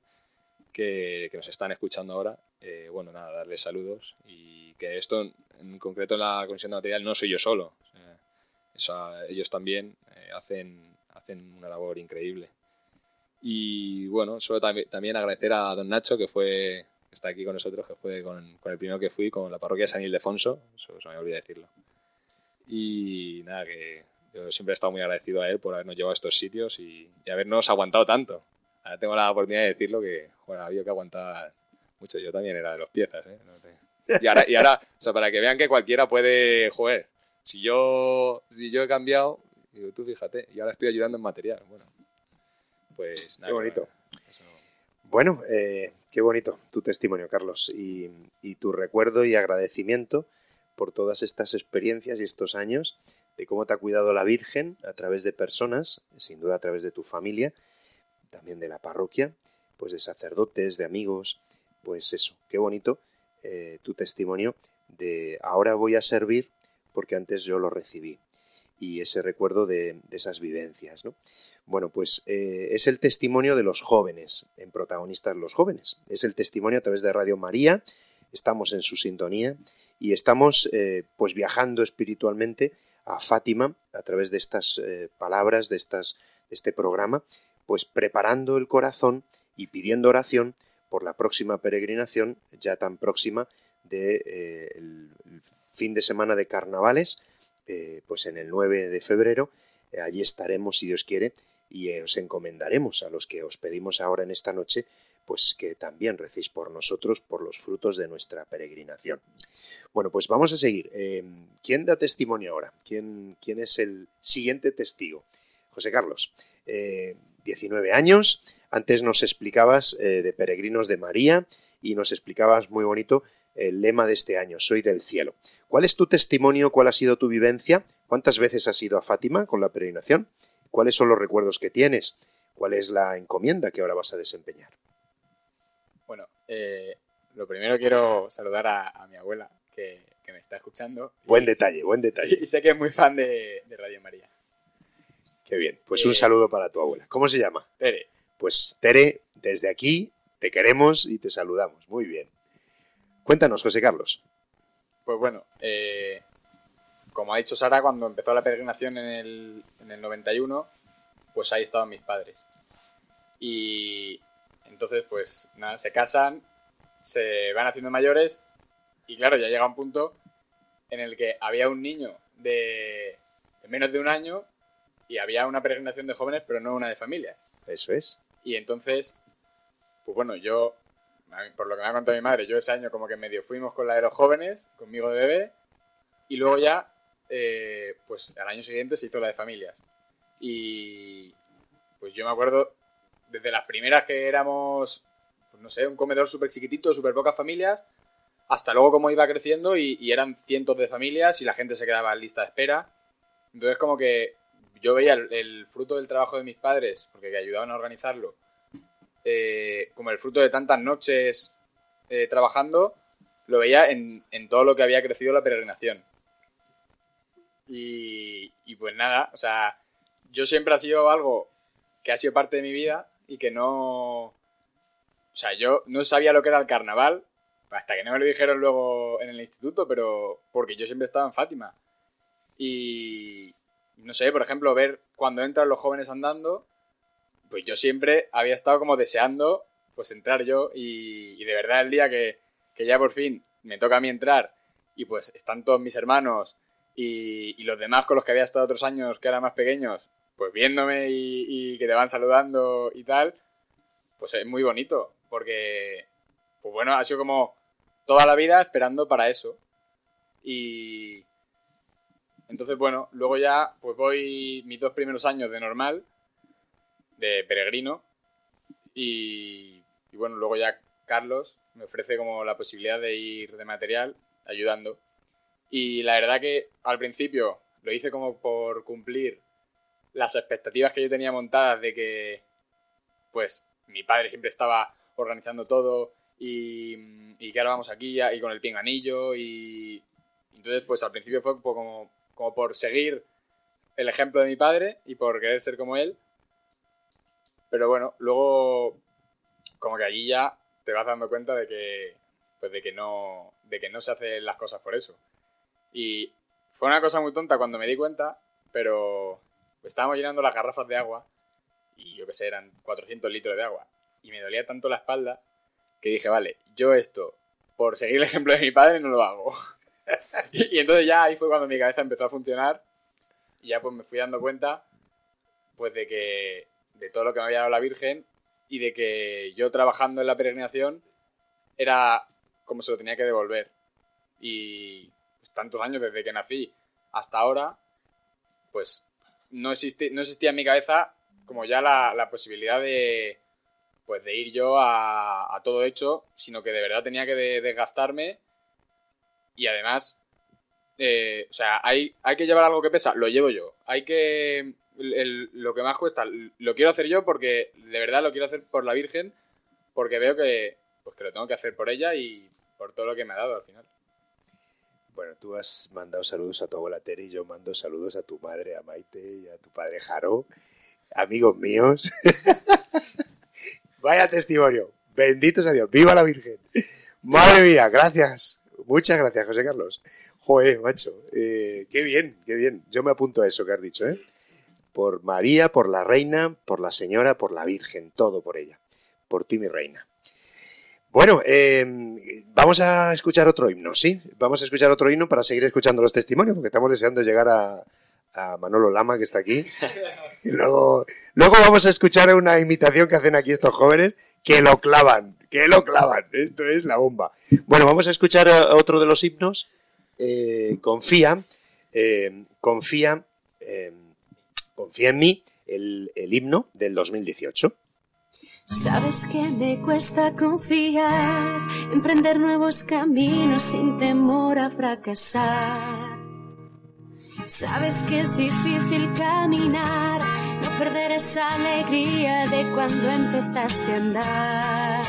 que, que nos están escuchando ahora. Eh, bueno, nada, darles saludos y que esto en, concreto en la comisión de material no soy yo solo. Eh, ellos también hacen, hacen una labor increíble. Y bueno, solo también, también agradecer a don Nacho, que fue que está aquí con nosotros, que fue con, con el primero que fui, con la parroquia de San Ildefonso, eso se me olvidó decirlo. Y nada, que yo siempre he estado muy agradecido a él por habernos llevado a estos sitios y, y habernos aguantado tanto. Ahora tengo la oportunidad de decirlo que, bueno, ha habido que aguantar mucho. Yo también era de los piezas, ¿eh? No te- Y ahora, y ahora, o sea, para que vean que cualquiera puede jugar. Si yo, si yo he cambiado, digo, tú fíjate, y ahora estoy ayudando en material. Bueno, pues nada. Qué bonito. Bueno, eh, qué bonito tu testimonio, Carlos, y, y tu recuerdo y agradecimiento por todas estas experiencias y estos años de cómo te ha cuidado la Virgen a través de personas, sin duda a través de tu familia, también de la parroquia, pues de sacerdotes, de amigos, pues eso, qué bonito eh, tu testimonio de ahora voy a servir porque antes yo lo recibí y ese recuerdo de, de esas vivencias, ¿no? Bueno, pues eh, es el testimonio de los jóvenes, en protagonistas los jóvenes. Es el testimonio a través de Radio María, estamos en su sintonía y estamos eh, pues viajando espiritualmente a Fátima a través de estas eh, palabras, de, estas, de este programa, pues preparando el corazón y pidiendo oración por la próxima peregrinación, ya tan próxima, de, eh, el, el fin de semana de carnavales, pues en el 9 de febrero, allí estaremos, si Dios quiere, y os encomendaremos a los que os pedimos ahora en esta noche, pues que también recéis por nosotros, por los frutos de nuestra peregrinación. Bueno, pues vamos a seguir. Eh, ¿Quién da testimonio ahora? ¿Quién, quién es el siguiente testigo? José Carlos, eh, 19 años, antes nos explicabas eh, de Peregrinos de María y nos explicabas muy bonito el lema de este año, Soy del cielo. ¿Cuál es tu testimonio? ¿Cuál ha sido tu vivencia? ¿Cuántas veces has ido a Fátima con la peregrinación? ¿Cuáles son los recuerdos que tienes? ¿Cuál es la encomienda que ahora vas a desempeñar? Bueno, eh, lo primero quiero saludar a, a mi abuela, que, que me está escuchando. Buen detalle, buen detalle. Y sé que es muy fan de, de Radio María. Qué bien. Pues Eh, un saludo para tu abuela. ¿Cómo se llama? Tere, Pues Tere, desde aquí te queremos y te saludamos. Muy bien. Cuéntanos, José Carlos. pues bueno, eh, como ha dicho Sara, cuando empezó la peregrinación en el, en el 91, pues ahí estaban mis padres. Y entonces, pues nada, se casan, se van haciendo mayores y claro, ya llega un punto en el que había un niño de, de menos de un año y había una peregrinación de jóvenes, pero no una de familia. Eso es. Y entonces, pues bueno, yo, por lo que me ha contado mi madre, yo ese año como que medio fuimos con la de los jóvenes, conmigo de bebé, y luego ya, eh, pues al año siguiente se hizo la de familias. Y pues yo me acuerdo, desde las primeras que éramos, pues no sé, un comedor súper chiquitito, súper pocas familias, hasta luego como iba creciendo y, eran cientos de familias y la gente se quedaba lista de espera. Entonces como que yo veía el, fruto del trabajo de mis padres, porque ayudaban a organizarlo, eh, como el fruto de tantas noches eh, trabajando, lo veía en, en todo lo que había crecido la peregrinación. Y, pues nada, o sea, yo siempre ha sido algo que ha sido parte de mi vida y que no... O sea, yo no sabía lo que era el carnaval, hasta que no me lo dijeron luego en el instituto, pero porque yo siempre estaba en Fátima. Y no sé, por ejemplo, ver cuando entran los jóvenes andando, pues yo siempre había estado como deseando pues entrar yo y, y de verdad el día que, que ya por fin me toca a mí entrar y pues están todos mis hermanos y, los demás con los que había estado otros años que eran más pequeños, pues viéndome y, que te van saludando y tal, pues es muy bonito porque, pues bueno, ha sido como toda la vida esperando para eso. Y entonces, bueno, luego ya pues voy mis dos primeros años de normal. de peregrino. Y bueno, luego ya Carlos me ofrece como la posibilidad de ir de material ayudando. Y la verdad que al principio lo hice como por cumplir las expectativas que yo tenía montadas de que, pues, mi padre siempre estaba organizando todo y, y que ahora vamos aquí y con el pinganillo y entonces pues al principio fue como, como por seguir el ejemplo de mi padre y por querer ser como él. Pero bueno luego como que allí ya te vas dando cuenta de que pues de que no de que no se hacen las cosas por eso y fue una cosa muy tonta cuando me di cuenta pero estábamos llenando las garrafas de agua y yo qué sé eran 400 litros de agua y me dolía tanto la espalda que dije, vale, yo esto, por seguir el ejemplo de mi padre, no lo hago. y, entonces ya ahí fue cuando mi cabeza empezó a funcionar y ya pues me fui dando cuenta pues de que de todo lo que me había dado la Virgen y de que yo trabajando en la peregrinación era como se lo tenía que devolver. Y tantos años desde que nací hasta ahora, pues no, existi- no existía en mi cabeza como ya la, la posibilidad de, pues de ir yo a, a todo hecho, sino que de verdad tenía que de- desgastarme y además, eh, o sea, hay, hay que llevar algo que pesa, lo llevo yo. Hay que, lo que más cuesta, lo quiero hacer yo porque de verdad lo quiero hacer por la Virgen, porque veo que, pues que lo tengo que hacer por ella y por todo lo que me ha dado al final. Bueno, tú has mandado saludos a tu abuela Tere yo mando saludos a tu madre, a Maite y a tu padre Jaro, amigos míos. Vaya testimonio. Benditos a Dios. ¡Viva la Virgen! Madre mía, gracias. Muchas gracias, José Carlos. Joder, macho. eh, qué bien, qué bien. Yo me apunto a eso que has dicho, ¿eh? Por María, por la Reina, por la Señora, por la Virgen, todo por ella. Por ti, mi reina. Bueno, eh, vamos a escuchar otro himno, ¿sí? Vamos a escuchar otro himno para seguir escuchando los testimonios, porque estamos deseando llegar a, a Manolo Lama, que está aquí. Y luego, luego vamos a escuchar una imitación que hacen aquí estos jóvenes, que lo clavan, que lo clavan. Esto es la bomba. Bueno, vamos a escuchar eh, otro de los himnos. Eh, confía, eh, confía, eh, confía en mí, el, el himno del 2018. Sabes que me cuesta confiar, emprender nuevos caminos sin temor a fracasar. Sabes que es difícil caminar, no perder esa alegría de cuando empezaste a andar.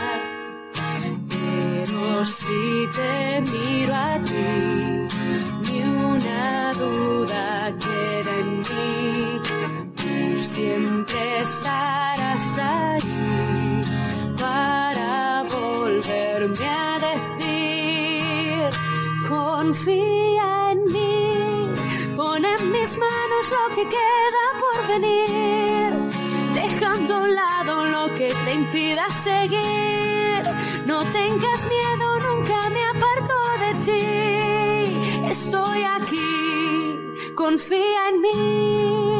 Pero si te miro a ti, ni una duda queda en mí. Tú siempre estarás ahí volverme a decir, confía en mí, pon en mis manos lo que queda por venir, dejando a un lado lo que te impida seguir. No tengas miedo, nunca me aparto de ti. Estoy aquí, confía en mí.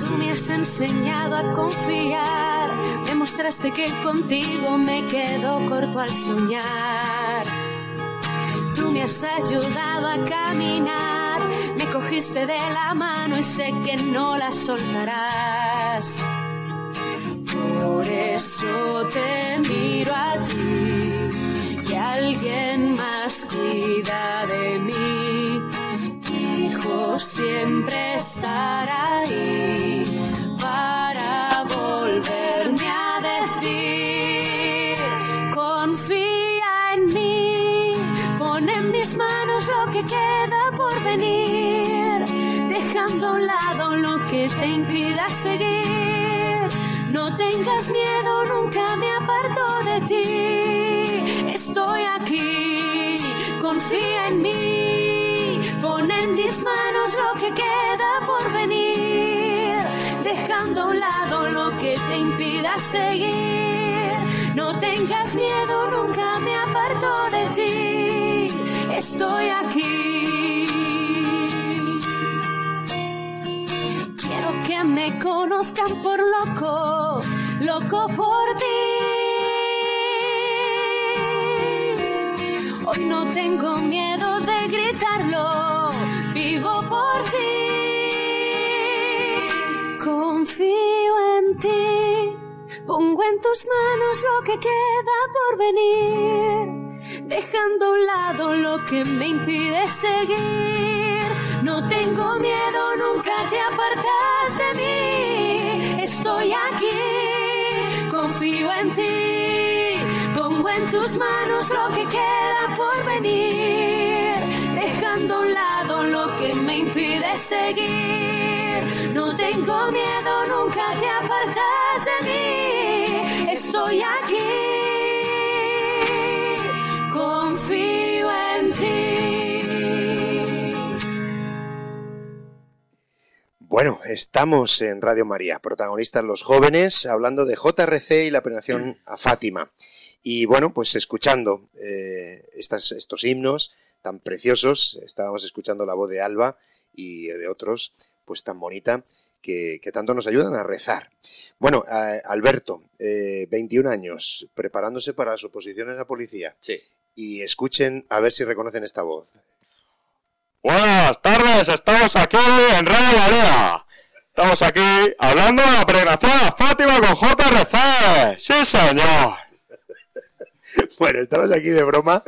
Tú me has enseñado a confiar, me mostraste que contigo me quedo corto al soñar. Tú me has ayudado a caminar, me cogiste de la mano y sé que no la soltarás. Por eso te miro a ti, que alguien más cuida de mí. Hijo siempre estará ahí para volverme te impida seguir. No tengas miedo, nunca me aparto de ti. Estoy aquí, confía en mí. Pon en mis manos lo que queda por venir, dejando a un lado lo que te impida seguir. No tengas miedo, nunca me aparto de ti. Estoy aquí. Que me conozcan por loco, loco por ti. Hoy no tengo miedo de gritarlo, vivo por ti. confío en ti. Pongo en tus manos lo que queda por venir, dejando a un lado lo que me impide seguir. No tengo miedo, nunca te apartas de mí. Estoy aquí, confío en ti. Pongo en tus manos lo que queda por venir, dejando a un lado lo que me impide seguir. No tengo miedo, nunca te apartas de mí. Estoy aquí, Bueno, estamos en Radio María, protagonistas los jóvenes, hablando de JRC y la peregrinación a Fátima. Y bueno, pues escuchando eh, estas, estos himnos tan preciosos, estábamos escuchando la voz de Alba y de otros, pues tan bonita, que, que tanto nos ayudan a rezar. Bueno, eh, Alberto, eh, 21 años, preparándose para su oposición en la policía. Sí. Y escuchen a ver si reconocen esta voz. Buenas tardes, estamos aquí en Radio María. Estamos aquí hablando de la peregrinación a Fátima con JRC. Sí, señor. Bueno, estamos aquí de broma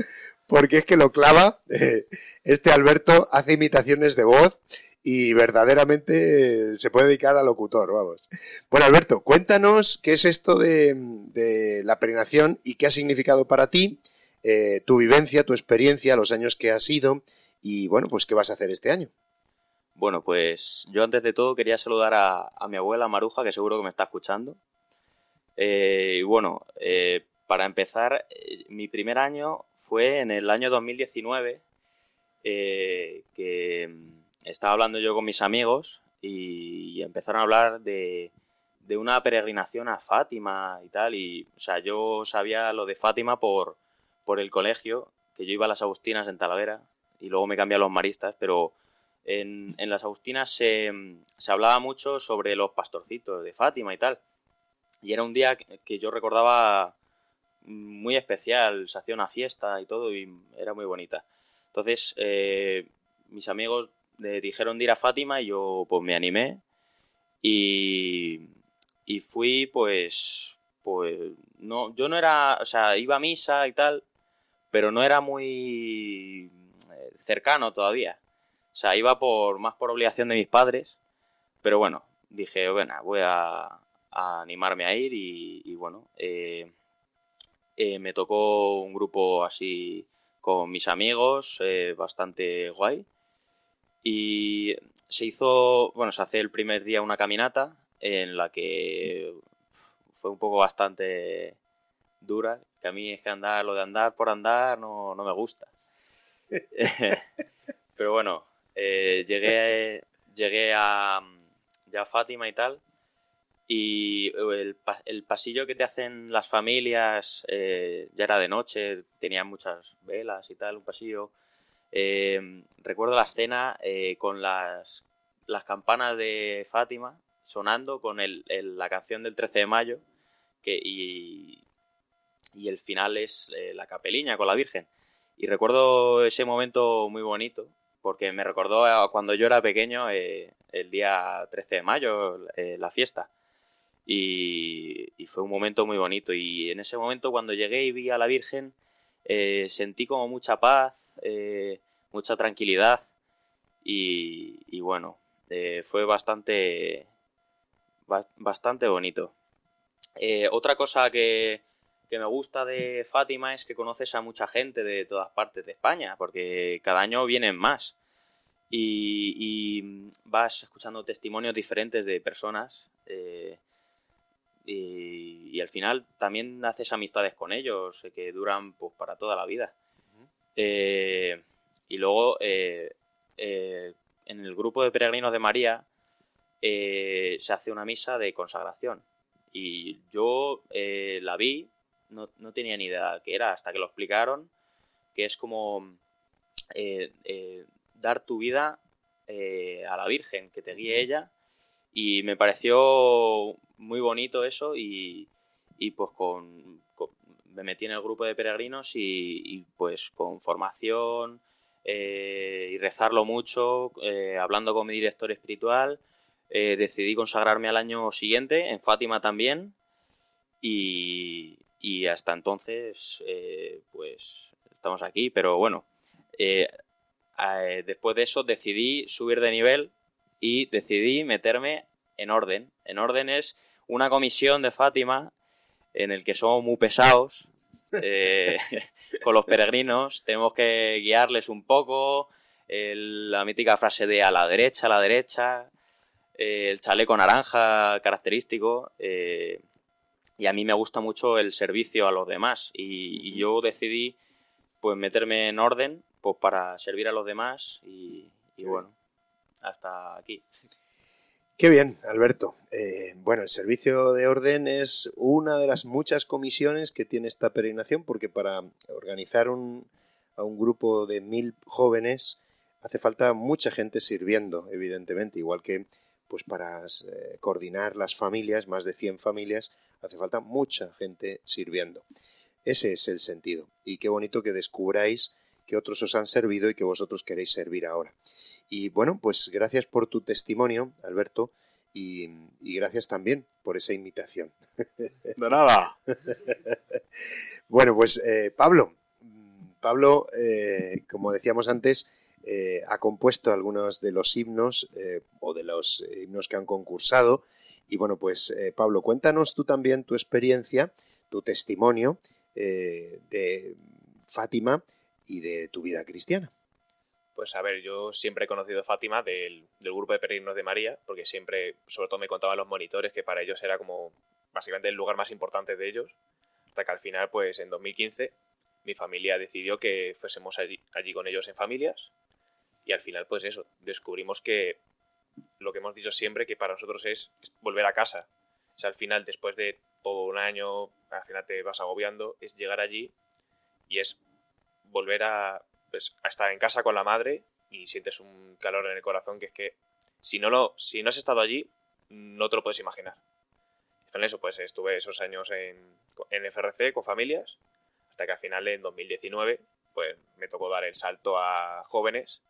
porque es que lo clava. eh, Este Alberto hace imitaciones de voz y verdaderamente eh, se puede dedicar a locutor, vamos. Bueno, Alberto, cuéntanos qué es esto de, de la peregrinación y qué ha significado para ti, eh, tu vivencia, tu experiencia, los años que has ido y bueno, pues qué vas a hacer este año. Bueno, pues yo antes de todo quería saludar a, a mi abuela Maruja, que seguro que me está escuchando. Eh, y bueno, eh, para empezar, eh, mi primer año fue en el año 2019, eh, que mm, estaba hablando yo con mis amigos y, y empezaron a hablar de, de una peregrinación a Fátima y tal. Y, o sea, yo sabía lo de Fátima por, por el colegio, que yo iba a las Agustinas en Talavera y luego me cambié a los Maristas, pero en, en las Agustinas se, se hablaba mucho sobre los pastorcitos de Fátima y tal. Y era un día que yo recordaba muy especial, se hacía una fiesta y todo y era muy bonita. Entonces, eh, mis amigos le dijeron de ir a Fátima y yo pues me animé y, y fui pues, pues, no, yo no era, o sea, iba a misa y tal, pero no era muy eh, cercano todavía. O sea, iba por más por obligación de mis padres, pero bueno, dije, bueno, voy a, a animarme a ir y, bueno, eh, eh, me tocó un grupo así con mis amigos, eh, bastante guay. Y se hizo, bueno, se hace el primer día una caminata en la que fue un poco bastante dura, que a mí es que andar, lo de andar por andar no, no me gusta. Pero bueno, eh, llegué, llegué a, ya a Fátima y tal, y el, pa- el pasillo que te hacen las familias eh, ya era de noche, tenía muchas velas y tal, un pasillo. Eh, recuerdo la escena eh, con las, las campanas de Fátima sonando con el, el- la canción del 13 de mayo que, y, y el final es eh, la capeliña con la Virgen. Y recuerdo ese momento muy bonito porque me recordó cuando yo era pequeño, eh, el día 13 de mayo, eh, la fiesta. Y, fue un momento muy bonito. Y en ese momento, cuando llegué y vi a la Virgen, eh, sentí como mucha paz, mucha tranquilidad. Y, y bueno, fue bastante, ba- bastante bonito. Otra cosa que, que me gusta de Fátima es que conoces a mucha gente de todas partes de España, porque cada año vienen más. Y, y vas escuchando testimonios diferentes de personas. eh, y, y al final también haces amistades con ellos eh, que duran pues, para toda la vida. Eh, y luego eh, eh, en el grupo de peregrinos de María se hace una misa de consagración. Y yo la vi, no, no tenía ni idea qué era hasta que lo explicaron, que es como eh, eh, dar tu vida eh, a la Virgen, que te guíe ella. Y me pareció muy bonito eso y, y pues con, con- me metí en el grupo de peregrinos y, y, pues con formación y rezarlo mucho, hablando con mi director espiritual, decidí consagrarme al año siguiente, en Fátima también, y, y hasta entonces, eh, pues estamos aquí, pero bueno, eh, eh, después de eso decidí subir de nivel y decidí meterme en orden. En orden es una comisión de Fátima en el que somos muy pesados con los peregrinos, tenemos que guiarles un poco, la mítica frase de a la derecha, a la derecha, el chaleco naranja característico, y a mí me gusta mucho el servicio a los demás, y, y yo decidí pues meterme en orden pues para servir a los demás y, y bueno, hasta aquí. Qué bien, Alberto. Eh, bueno, el servicio de orden es una de las muchas comisiones que tiene esta peregrinación, porque para organizar un, a un grupo de mil jóvenes hace falta mucha gente sirviendo, evidentemente, igual que pues para eh, coordinar las familias, más de 100 familias, hace falta mucha gente sirviendo. Ese es el sentido. Y qué bonito que descubráis que otros os han servido y que vosotros queréis servir ahora. Y bueno, pues gracias por tu testimonio, Alberto, y, y gracias también por esa invitación. De nada. bueno, pues eh, Pablo, Pablo, eh, como decíamos antes, eh, ha compuesto algunos de los himnos eh, o de los himnos que han concursado. Y bueno, pues eh, Pablo, cuéntanos tú también tu experiencia, tu testimonio de Fátima y de tu vida cristiana. Pues a ver, yo siempre he conocido Fátima del, del grupo de peregrinos de María, porque siempre, sobre todo me contaban los monitores, que para ellos era como básicamente el lugar más importante de ellos, hasta que al final, pues en 2015, mi familia decidió que fuésemos allí, allí con ellos en familias, y al final, pues eso, descubrimos que lo que hemos dicho siempre, que para nosotros es, volver a casa. O sea, al final, después de todo un año, al final te vas agobiando, es llegar allí y es volver a, pues, a estar en casa con la madre y sientes un calor en el corazón que es que si no lo si no has estado allí no te lo puedes imaginar con eso pues estuve esos años en, en FRC con familias hasta que al final en 2019 pues me tocó dar el salto a jóvenes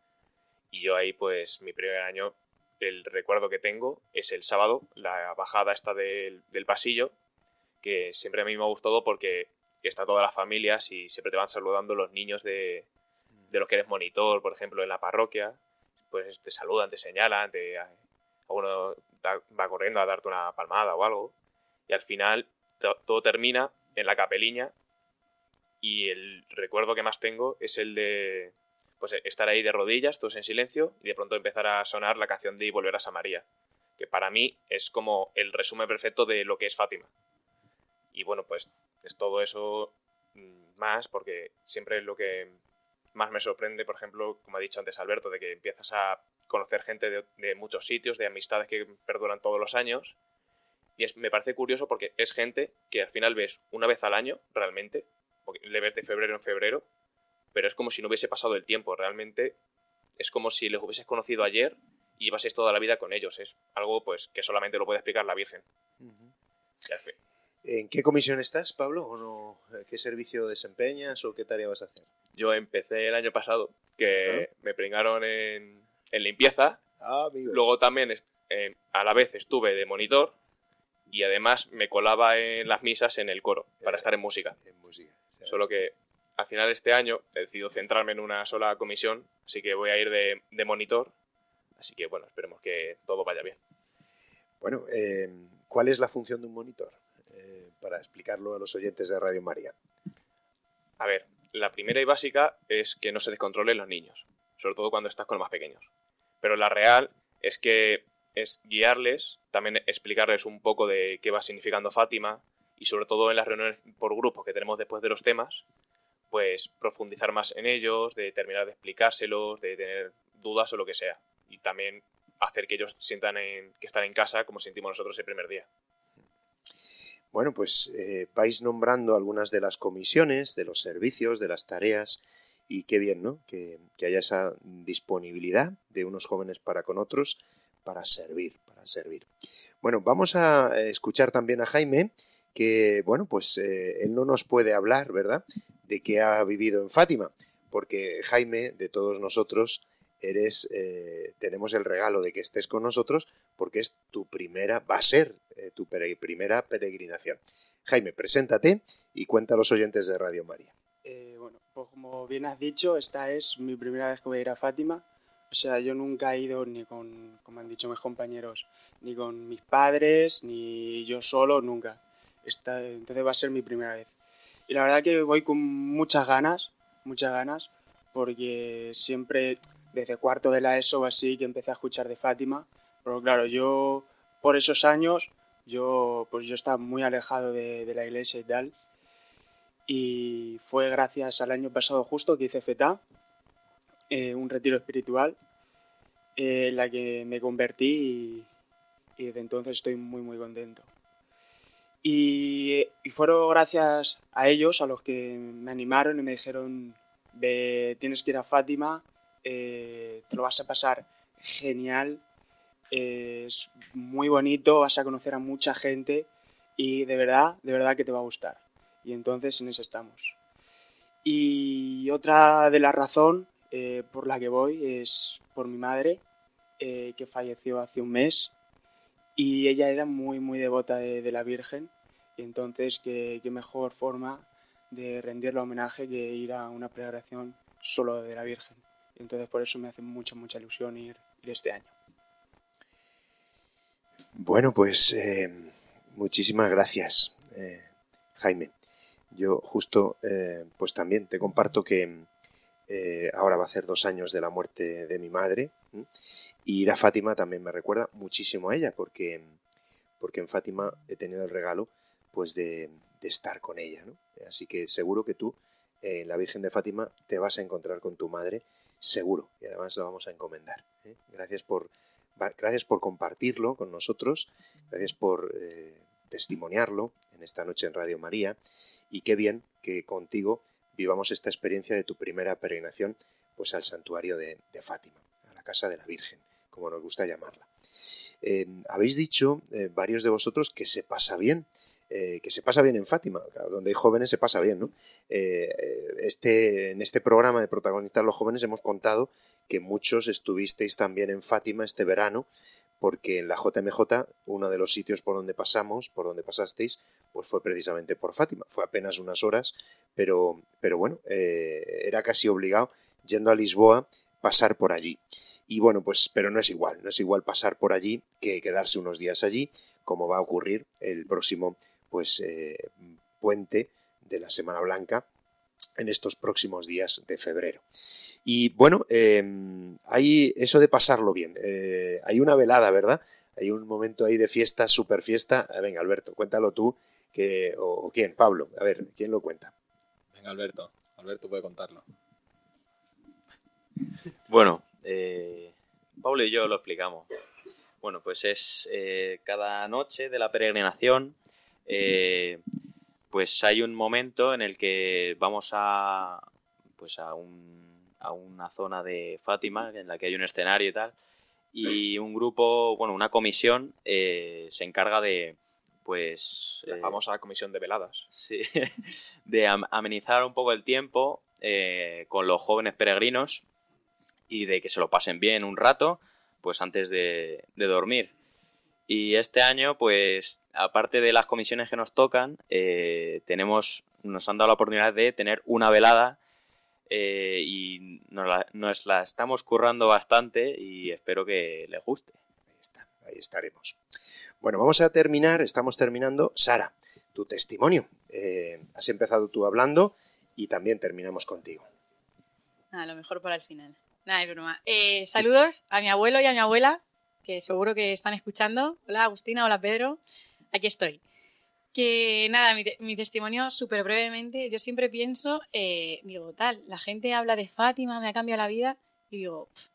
y yo ahí pues mi primer año el recuerdo que tengo es el sábado la bajada esta del, del pasillo que siempre a mí me ha gustado porque está todas las familias y siempre te van saludando los niños de, de los que eres monitor, por ejemplo, en la parroquia, pues te saludan, te señalan, te, alguno va corriendo a darte una palmada o algo, y al final to- todo termina en la capeliña y el recuerdo que más tengo es el de pues estar ahí de rodillas, todos en silencio, y de pronto empezar a sonar la canción de Y volverás a María, que para mí es como el resumen perfecto de lo que es Fátima. Y bueno, pues es todo eso mm, más, porque siempre es lo que más me sorprende, por ejemplo, como ha dicho antes Alberto, de que empiezas a conocer gente de, muchos sitios, de amistades que perduran todos los años. Y me parece curioso porque es gente que al final ves una vez al año, realmente, le ves de febrero en febrero, pero es como si no hubiese pasado el tiempo. Realmente es como si les hubieses conocido ayer y llevases toda la vida con ellos. Es algo pues que solamente lo puede explicar la Virgen. Y al fin- ¿En qué comisión estás, Pablo? ¿O no? ¿Qué servicio desempeñas o qué tarea vas a hacer? Yo empecé el año pasado, que me pringaron en, en limpieza. Ah, amigo. Luego también eh, a la vez estuve de monitor y además me colaba en las misas en el coro para estar en música. En música. Solo que al final de este año he decidido centrarme en una sola comisión, así que voy a ir de, de monitor. Así que bueno, esperemos que todo vaya bien. Bueno, eh, ¿cuál es la función de un monitor? Eh, para explicarlo a los oyentes de Radio María. A ver, la primera y básica es que no se descontrolen los niños, sobre todo cuando estás con los más pequeños. Pero la real es que es guiarles, también explicarles un poco de qué va significando Fátima y sobre todo en las reuniones por grupos que tenemos después de los temas, pues profundizar más en ellos, de terminar de explicárselos, de tener dudas o lo que sea. Y también hacer que ellos sientan en- que están en casa como sentimos nosotros el primer día. Bueno, pues eh, vais nombrando algunas de las comisiones, de los servicios, de las tareas, y qué bien, ¿no? Que, que haya esa disponibilidad de unos jóvenes para con otros para servir, para servir. Bueno, vamos a eh, escuchar también a Jaime, que, bueno, pues eh, él no nos puede hablar, ¿verdad?, de qué ha vivido en Fátima, porque Jaime, de todos nosotros, eres, eh, tenemos el regalo de que estés con nosotros porque es tu primera, va a ser eh, tu primera peregrinación. Jaime, preséntate y cuenta a los oyentes de Radio María. Eh, bueno, pues como bien has dicho, esta es mi primera vez que voy a ir a Fátima. O sea, yo nunca he ido ni con, como han dicho mis compañeros, ni con mis padres, ni yo solo, nunca. Esta, entonces va a ser mi primera vez. Y la verdad que voy con muchas ganas, muchas ganas, porque siempre desde cuarto de la ESO así que empecé a escuchar de Fátima. Pero claro, yo por esos años, yo pues yo estaba muy alejado de, de la iglesia y tal y fue gracias al año pasado justo que hice FETA, eh, un retiro espiritual, eh, en la que me convertí y desde entonces estoy muy muy contento. Y, fueron gracias a ellos, a los que me animaron y me dijeron, "Ve, tienes que ir a Fátima, eh, te lo vas a pasar genial, es muy bonito, vas a conocer a mucha gente y de verdad, de verdad que te va a gustar. Y entonces en eso estamos. Y otra de la razón eh, por la que voy es por mi madre, eh, que falleció hace un mes. Y ella era muy, muy devota de, la Virgen. Y entonces, qué, qué mejor forma de rendirle homenaje que ir a una peregrinación solo de la Virgen. Y entonces, por eso me hace mucha, mucha ilusión ir, ir este año. Bueno, pues eh, muchísimas gracias, eh, Jaime. Yo justo, eh, pues también te comparto que eh, ahora va a hacer dos años de la muerte de mi madre. Y ir a Fátima también me recuerda muchísimo a ella porque, porque en Fátima he tenido el regalo pues de, estar con ella, ¿no? Así que seguro que tú eh, en la Virgen de Fátima te vas a encontrar con tu madre, seguro, y además lo vamos a encomendar. ¿eh? Gracias por Gracias por compartirlo con nosotros, gracias por eh, testimoniarlo en esta noche en Radio María y qué bien que contigo vivamos esta experiencia de tu primera peregrinación pues al santuario de Fátima, a la casa de la Virgen, como nos gusta llamarla. Eh, habéis dicho eh, varios de vosotros que se pasa bien, eh, que se pasa bien en Fátima, Claro, donde hay jóvenes se pasa bien, ¿no? Este, en este programa de protagonistas los jóvenes hemos contado que muchos estuvisteis también en Fátima este verano, porque en la JMJ uno de los sitios por donde pasamos, por donde pasasteis, pues fue precisamente por Fátima. Fue apenas unas horas, pero, pero bueno, era casi obligado, yendo a Lisboa, pasar por allí. Y bueno, pues, pero no es igual, no es igual pasar por allí que quedarse unos días allí, como va a ocurrir el próximo, pues, eh, puente de la Semana Blanca en estos próximos días de febrero. Y bueno, eh, hay eso de pasarlo bien. Eh, hay una velada, ¿verdad? Hay un momento ahí de fiesta, super fiesta. Ah, Venga, Alberto, cuéntalo tú. Que, o, o quién? Pablo. A ver, ¿quién lo cuenta? Venga, Alberto. Alberto puede contarlo. Bueno, eh, Pablo y yo lo explicamos. Bueno, pues es eh, cada noche de la peregrinación, eh, pues hay un momento en el que vamos a, pues a, un- a una zona de Fátima en la que hay un escenario y tal, y un grupo, bueno, una comisión eh, se encarga de, pues... La famosa comisión de veladas. Sí, de am- amenizar un poco el tiempo con los jóvenes peregrinos y de que se lo pasen bien un rato, pues antes de, de dormir. Y este año, pues, aparte de las comisiones que nos tocan, eh, tenemos, nos han dado la oportunidad de tener una velada eh, y nos la, nos la estamos currando bastante y espero que les guste. Ahí está, ahí estaremos. Bueno, vamos a terminar, estamos terminando. Sara, tu testimonio. Eh, has empezado tú hablando y también terminamos contigo. Nada, lo mejor para el final. Nada, es broma. Eh, saludos a mi abuelo y a mi abuela, que seguro que están escuchando. Hola Agustina, hola Pedro. Aquí estoy. Que nada, mi, te- mi testimonio súper brevemente. Yo siempre pienso, eh, digo, tal, la gente habla de Fátima, me ha cambiado la vida. Y digo, "Pf,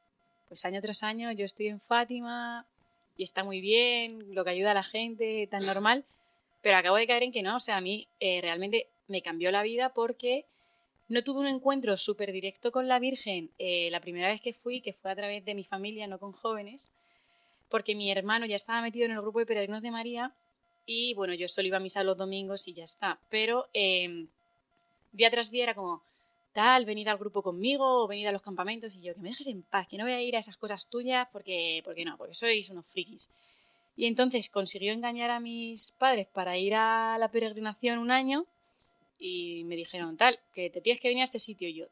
pues año tras año yo estoy en Fátima y está muy bien, lo que ayuda a la gente, tan normal. Pero acabo de caer en que no, o sea, a mí eh, realmente me cambió la vida porque no tuve un encuentro súper directo con la Virgen eh, la primera vez que fui, que fue a través de mi familia, no con jóvenes, porque mi hermano ya estaba metido en el grupo de peregrinos de María y bueno, yo solo iba a misa los domingos y ya está. Pero eh, día tras día era como, tal, venid al grupo conmigo o venid a los campamentos. Y yo, que me dejes en paz, que no voy a ir a esas cosas tuyas porque, porque no, porque sois unos frikis. Y entonces consiguió engañar a mis padres para ir a la peregrinación un año y me dijeron, tal, que te tienes que venir a este sitio. Y yo,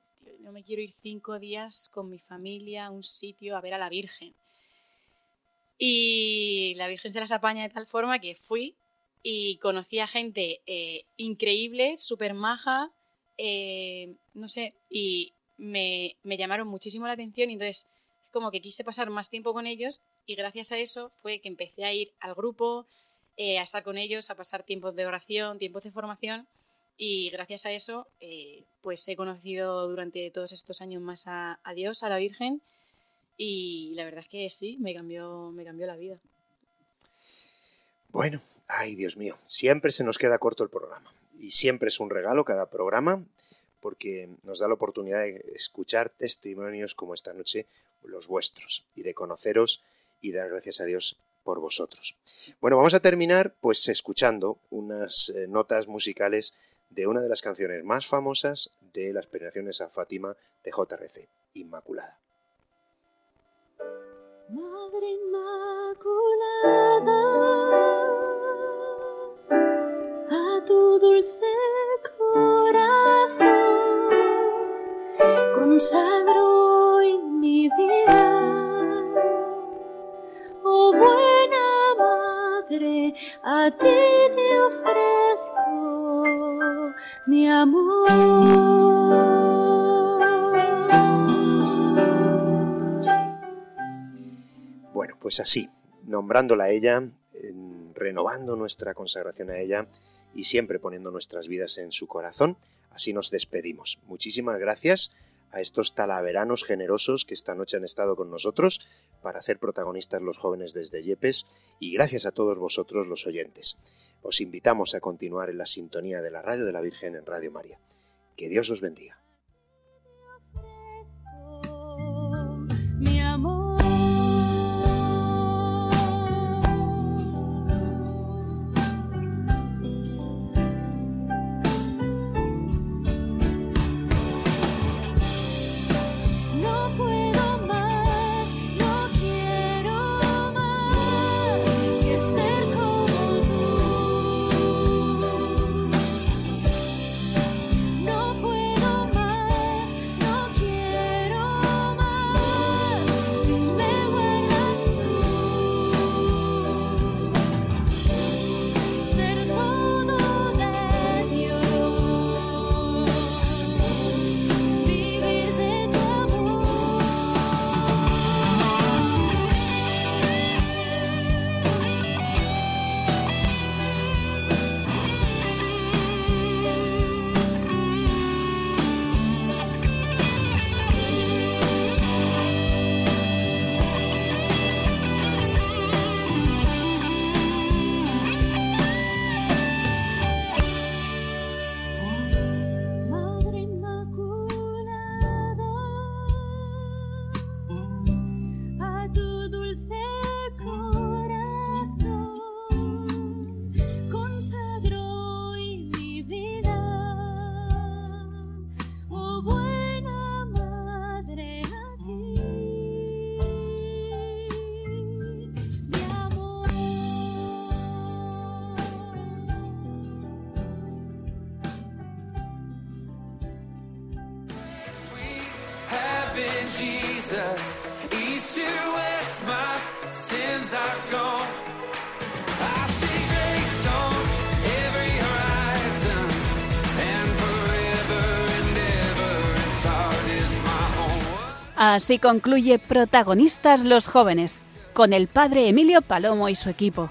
yo me quiero ir cinco días con mi familia a un sitio a ver a la Virgen. Y la Virgen se las apaña de tal forma que fui y conocí a gente eh, increíble, súper maja, eh, no sé, y me, me llamaron muchísimo la atención y entonces es como que quise pasar más tiempo con ellos y gracias a eso fue que empecé a ir al grupo, eh, a estar con ellos, a pasar tiempos de oración, tiempos de formación y gracias a eso eh, pues he conocido durante todos estos años más a, a Dios, a la Virgen y la verdad es que sí, me cambió, me cambió la vida. Bueno, ay Dios mío, siempre se nos queda corto el programa y siempre es un regalo cada programa porque nos da la oportunidad de escuchar testimonios como esta noche los vuestros y de conoceros y dar gracias a Dios por vosotros. Bueno, vamos a terminar pues escuchando unas eh, notas musicales de una de las canciones más famosas de las peregrinaciones a Fátima de JRC, Inmaculada. Madre Inmaculada, a tu dulce corazón consagro hoy mi vida. Oh buena madre, a ti te ofrezco mi amor. Bueno, pues así, nombrándola a ella, en- renovando nuestra consagración a ella y siempre poniendo nuestras vidas en su corazón, así nos despedimos. Muchísimas gracias a estos talaveranos generosos que esta noche han estado con nosotros para hacer protagonistas los jóvenes desde Yepes y gracias a todos vosotros los oyentes. Os invitamos a continuar en la sintonía de la Radio de la Virgen en Radio María. Que Dios os bendiga. Así concluye Protagonistas los jóvenes, con el padre Emilio Palomo y su equipo.